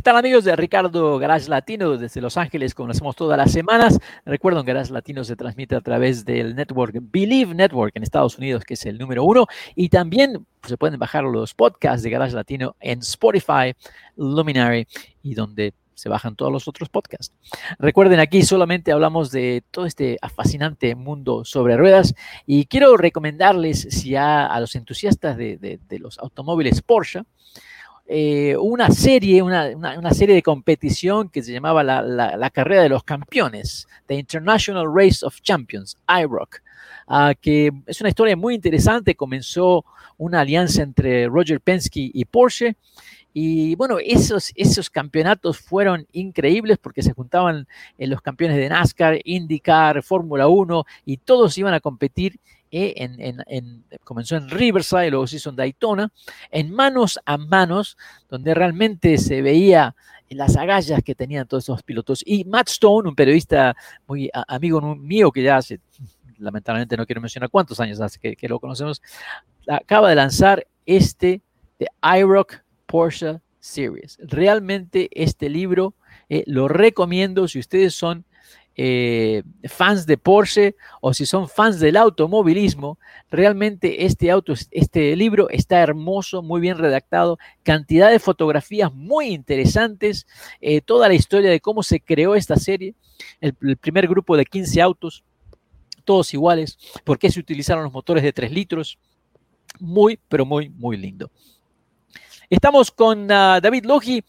¿Qué tal amigos de Ricardo Garage Latino desde Los Ángeles, como lo hacemos todas las semanas? Recuerden Garage Latino se transmite a través del network Believe Network en Estados Unidos, que es el número uno, y también se pueden bajar los podcasts de Garage Latino en Spotify, Luminary y donde se bajan todos los otros podcasts. Recuerden, aquí solamente hablamos de todo este fascinante mundo sobre ruedas y quiero recomendarles si a, a los entusiastas de, de, de los automóviles Porsche, eh, una serie, una, una, serie de competición que se llamaba la, la, carrera de los campeones, The International Race of Champions, IROC, uh, que es una historia muy interesante. Comenzó una alianza entre Roger Penske y Porsche. Y bueno, esos, esos campeonatos fueron increíbles porque se juntaban en los campeones de NASCAR, IndyCar, Fórmula 1 y todos iban a competir en, en, en, comenzó en Riverside, luego se hizo en Daytona, en manos a manos, donde realmente se veía las agallas que tenían todos esos pilotos. Y Matt Stone, un periodista muy amigo mío que ya hace, lamentablemente no quiero mencionar cuántos años hace que, que lo conocemos, acaba de lanzar este de iRock Porsche Series. Realmente este libro eh, lo recomiendo si ustedes son eh, fans de Porsche o si son fans del automovilismo, realmente este, auto, este libro está hermoso, muy bien redactado, cantidad de fotografías muy interesantes, eh, toda la historia de cómo se creó esta serie, el, primer grupo de 15 autos, todos iguales, por qué se utilizaron los motores de 3 litros, muy, pero muy, muy lindo. Estamos con uh, David Logi.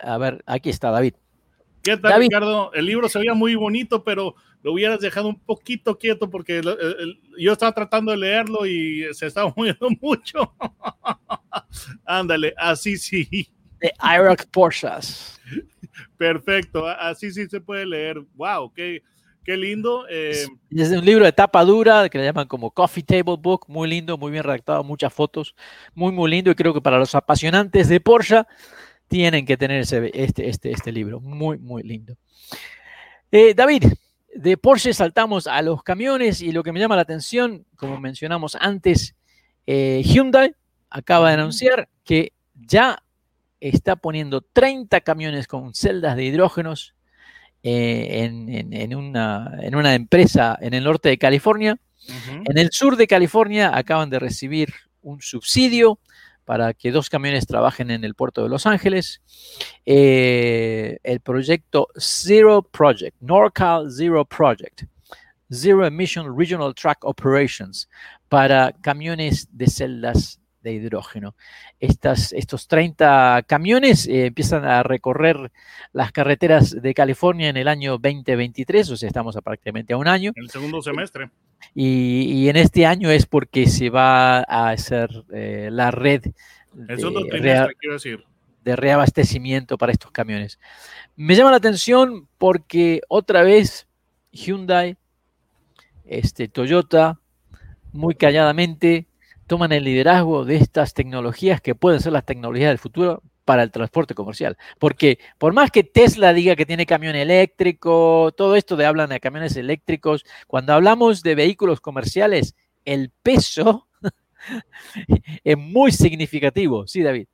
A ver, aquí está David. ¿Qué tal, David? Ricardo? El libro se veía muy bonito, pero lo hubieras dejado un poquito quieto porque el, el, yo estaba tratando de leerlo y se estaba moviendo mucho. Ándale, así sí. De IROC Porsches. Perfecto, así sí se puede leer. Wow, qué, qué lindo. Eh, es un libro de tapa dura que le llaman como Coffee Table Book, muy lindo, muy bien redactado, muchas fotos, muy, muy lindo. Y creo que para los apasionantes de Porsche tienen que tener ese, este, este, este libro. Muy, muy lindo. Eh, David, de Porsche saltamos a los camiones y lo que me llama la atención, como mencionamos antes, eh, Hyundai acaba de anunciar que ya está poniendo 30 camiones con celdas de hidrógenos eh, en, en, en, una, en, una, empresa en el norte de California. Uh -huh. En el sur de California acaban de recibir un subsidio para que dos camiones trabajen en el puerto de Los Ángeles. Eh, el proyecto Zero Project, NorCal Zero Project, Zero Emission Regional Track Operations, para camiones de celdas de hidrógeno. Estas, estos 30 camiones eh, empiezan a recorrer las carreteras de California en el año 2023, o sea, estamos a prácticamente a un año. El segundo semestre. Y, y, en este año es porque se va a hacer eh, la red de, decir. de, reabastecimiento para estos camiones. Me llama la atención porque otra vez Hyundai, este, Toyota, muy calladamente toman el liderazgo de estas tecnologías que pueden ser las tecnologías del futuro para el transporte comercial. Porque por más que Tesla diga que tiene camión eléctrico, todo esto de hablan de camiones eléctricos, cuando hablamos de vehículos comerciales, el peso es muy significativo. Sí, David.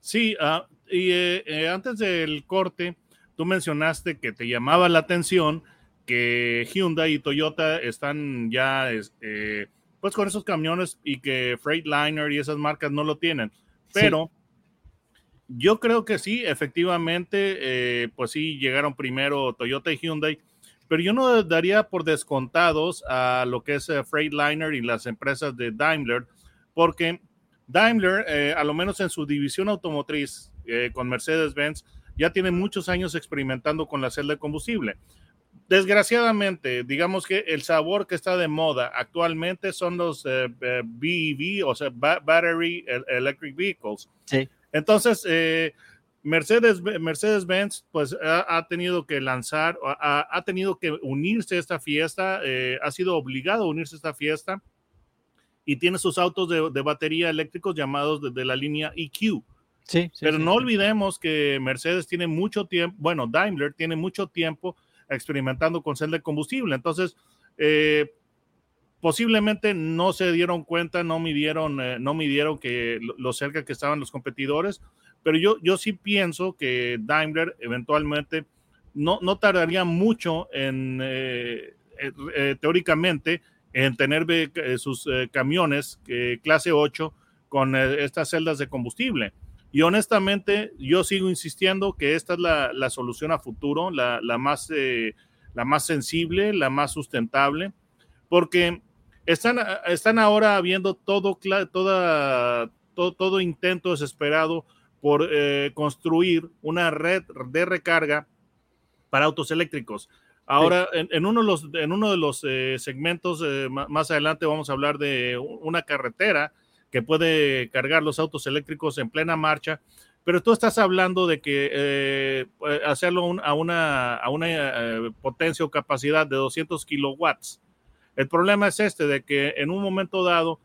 Sí, uh, y eh, eh, antes del corte, tú mencionaste que te llamaba la atención que Hyundai y Toyota están ya eh, pues con esos camiones y que Freightliner y esas marcas no lo tienen. Pero sí. yo creo que sí, efectivamente, eh, pues sí, llegaron primero Toyota y Hyundai, pero yo no daría por descontados a lo que es uh, Freightliner y las empresas de Daimler, porque Daimler, eh, a lo menos en su división automotriz eh, con Mercedes-Benz, ya tiene muchos años experimentando con la celda de combustible desgraciadamente, digamos que el sabor que está de moda actualmente son los eh, eh, BEV, o sea, Battery Electric Vehicles. Sí. Entonces, eh, Mercedes, Mercedes-Benz pues ha, tenido que lanzar, ha, tenido que unirse a esta fiesta, eh, ha sido obligado a unirse a esta fiesta y tiene sus autos de, batería eléctricos llamados de, la línea EQ. Sí, Pero no olvidemos que Mercedes tiene mucho tiempo, bueno, Daimler tiene mucho tiempo experimentando con celda de combustible. Entonces, eh, posiblemente no se dieron cuenta, no midieron, eh, no midieron que lo, cerca que estaban los competidores, pero yo, yo sí pienso que Daimler eventualmente no, no tardaría mucho en, eh, eh, teóricamente, en tener sus camiones clase 8 con estas celdas de combustible. Y honestamente, yo sigo insistiendo que esta es la, la solución a futuro, la, la más, la más sensible, la más sustentable, porque están, están ahora viendo todo, toda, todo, todo intento desesperado por eh, construir una red de recarga para autos eléctricos. Ahora, en, uno de los, en uno de los eh, segmentos eh, más adelante vamos a hablar de una carretera que puede cargar los autos eléctricos en plena marcha, pero tú estás hablando de que hacerlo a una, a una potencia o capacidad de 200 kilowatts el problema es este, de que en un momento dado,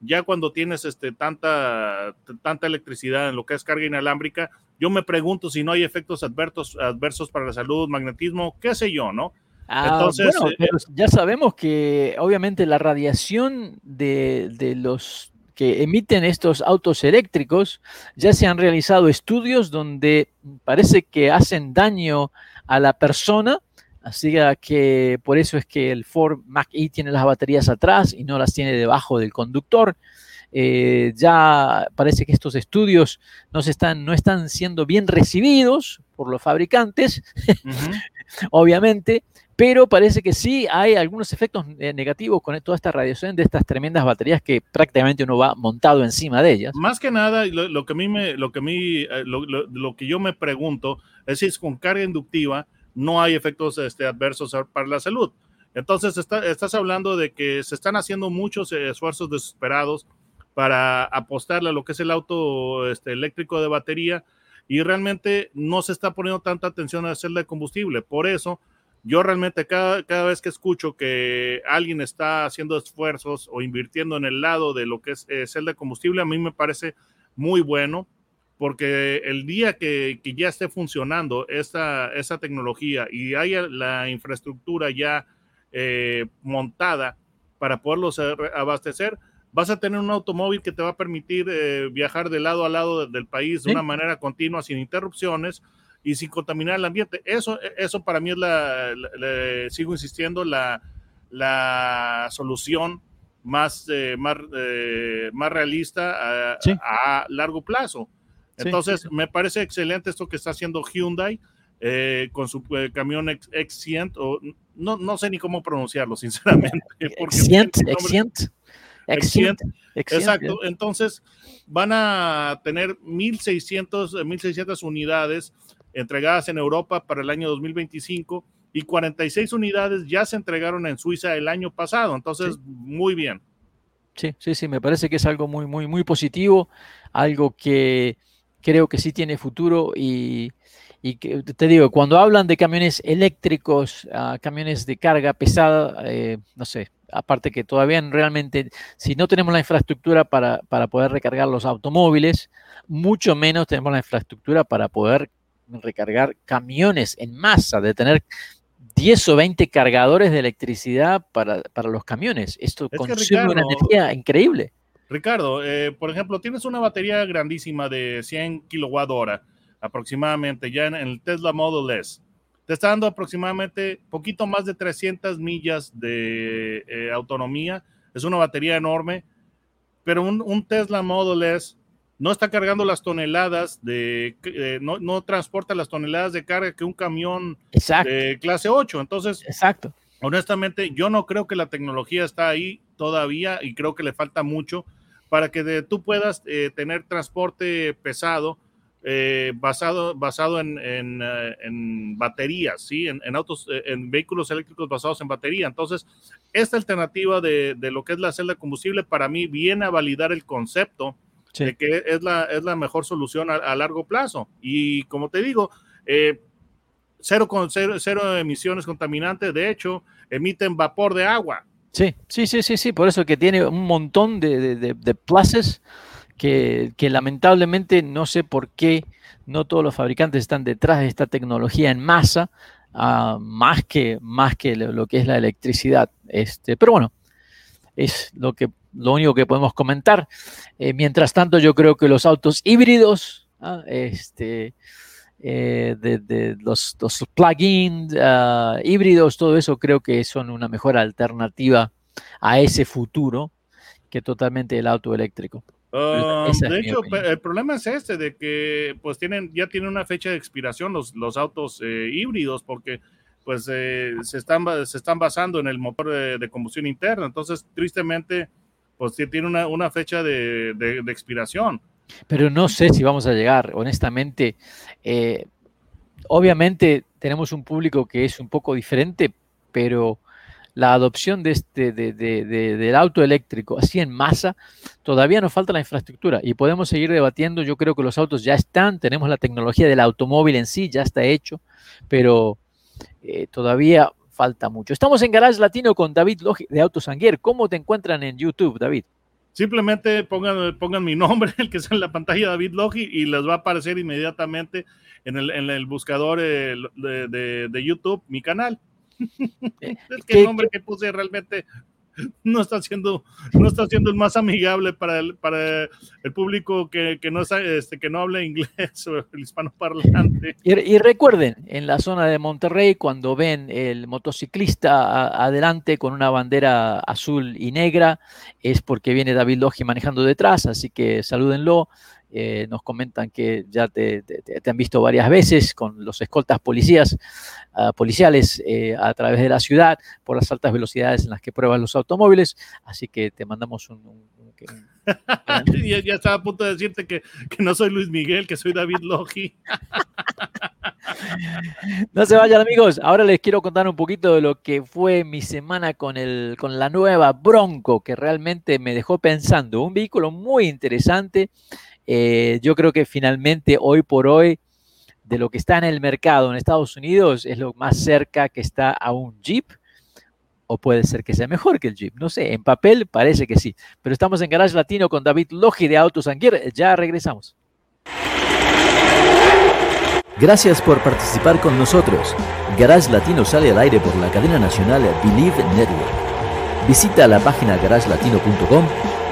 ya cuando tienes este, tanta, tanta electricidad en lo que es carga inalámbrica, yo me pregunto si no hay efectos adversos, adversos para la salud, magnetismo, qué sé yo, ¿no? Ah, Entonces, bueno, eh, ya sabemos que obviamente la radiación de, de los que emiten estos autos eléctricos, ya se han realizado estudios donde parece que hacen daño a la persona Así que por eso es que el Ford Mach-E tiene las baterías atrás y no las tiene debajo del conductor. Eh, ya parece que estos estudios no, se están, no están siendo bien recibidos por los fabricantes, obviamente, pero parece que sí hay algunos efectos eh, negativos con toda esta radiación de estas tremendas baterías que prácticamente uno va montado encima de ellas. Más que nada, lo, que a mí me, lo que a mí, eh, lo, que yo me pregunto es si es con carga inductiva no hay efectos este, adversos para la salud. Entonces, estás hablando de que se están haciendo muchos esfuerzos desesperados para apostarle a lo que es el auto este, eléctrico de batería y realmente no se está poniendo tanta atención a hacerle combustible. Por eso, yo realmente cada, cada, vez que escucho que alguien está haciendo esfuerzos o invirtiendo en el lado de lo que es eh, celda de combustible, a mí me parece muy bueno porque el día que, ya esté funcionando esta, esa tecnología y haya la infraestructura ya eh, montada para poderlos abastecer, vas a tener un automóvil que te va a permitir eh, viajar de lado a lado del país de una manera continua, sin interrupciones y sin contaminar el ambiente. Eso, eso para mí es la, sigo insistiendo, la, la solución más, eh, más, más realista a largo plazo. Entonces, me parece excelente esto que está haciendo Hyundai eh, con su eh, camión X100, o no, no sé ni cómo pronunciarlo, sinceramente. X100, X100. Exacto. Entonces, van a tener 1.600, 1.600 unidades entregadas en Europa para el año 2025 y 46 unidades ya se entregaron en Suiza el año pasado. Entonces, muy bien. Sí, sí, sí, me parece que es algo muy, muy, muy positivo, algo que creo que sí tiene futuro y, que, te digo, cuando hablan de camiones eléctricos, ah, camiones de carga pesada, eh, no sé, aparte que todavía realmente, si no tenemos la infraestructura para, para, poder recargar los automóviles, mucho menos tenemos la infraestructura para poder recargar camiones en masa, de tener 10 o 20 cargadores de electricidad para, para los camiones. Esto consume una energía increíble. Ricardo, eh, por ejemplo, tienes una batería grandísima de 100 kilowatt hora aproximadamente ya en, el Tesla Model S. Te está dando aproximadamente poquito más de 300 millas de eh, autonomía. Es una batería enorme, pero un, Tesla Model S no está cargando las toneladas de, eh, no, transporta las toneladas de carga que un camión de clase 8. Entonces, Exacto. honestamente, yo no creo que la tecnología está ahí todavía y creo que le falta mucho para que tú puedas eh, tener transporte pesado eh, basado, basado en, eh, en, baterías, ¿sí? En, autos, en vehículos eléctricos basados en batería. Entonces, esta alternativa de, de, lo que es la celda de combustible para mí viene a validar el concepto de que es la, es la mejor solución a, largo plazo. Y como te digo, eh, cero, con, cero, cero emisiones contaminantes, de hecho, emiten vapor de agua. Sí, sí, sí, sí, sí, por eso que tiene un montón de, de, de, pluses que, que, lamentablemente no sé por qué no todos los fabricantes están detrás de esta tecnología en masa, uh, más, que, más que lo, que es la electricidad. Este, pero bueno, es lo, que, lo único que podemos comentar. Eh, mientras tanto, yo creo que los autos híbridos, ¿ah? este, eh, de, de, los, los plug-in uh, híbridos, todo eso creo que son una mejor alternativa a ese futuro que totalmente el auto eléctrico. Um, de hecho, el problema es este, de que pues tienen, ya tienen una fecha de expiración los, los autos eh, híbridos, porque pues eh, se, están, se están basando en el motor de, de, combustión interna. Entonces, tristemente, pues tiene una, una fecha de, de, expiración. Pero no sé si vamos a llegar, honestamente. Eh, obviamente tenemos un público que es un poco diferente, pero la adopción de este, de, de, de, del auto eléctrico así en masa, todavía nos falta la infraestructura y podemos seguir debatiendo. Yo creo que los autos ya están, tenemos la tecnología del automóvil en sí, ya está hecho, pero eh, todavía falta mucho. Estamos en Garage Latino con David Logi de Autosanguier. ¿Cómo te encuentran en YouTube, David? Simplemente pongan, pongan mi nombre, el que está en la pantalla, David Logi, y les va a aparecer inmediatamente en el, en el buscador eh, de, de, de, YouTube mi canal. es que el nombre que puse realmente no está siendo no está siendo el más amigable para el, para el público que, que no este, que no habla inglés o el hispano parlante. Y, y, recuerden, en la zona de Monterrey, cuando ven el motociclista a, adelante con una bandera azul y negra, es porque viene David Logi manejando detrás, así que salúdenlo. Eh, nos comentan que ya te, te, te, han visto varias veces con los escoltas policías, uh, policiales eh, a través de la ciudad por las altas velocidades en las que prueban los automóviles. Así que te mandamos un... un, un, un ya, ya, estaba a punto de decirte que, que, no soy Luis Miguel, que soy David Logi. no se vayan amigos, ahora les quiero contar un poquito de lo que fue mi semana con, el, con la nueva Bronco, que realmente me dejó pensando. Un vehículo muy interesante. Eh, yo creo que finalmente hoy por hoy de lo que está en el mercado en Estados Unidos es lo más cerca que está a un Jeep o puede ser que sea mejor que el Jeep, no sé, en papel parece que sí, pero estamos en Garage Latino con David Logi de Autos ya regresamos. Gracias por participar con nosotros. Garage Latino sale al aire por la cadena nacional Believe Network. Visita la página garagelatino.com,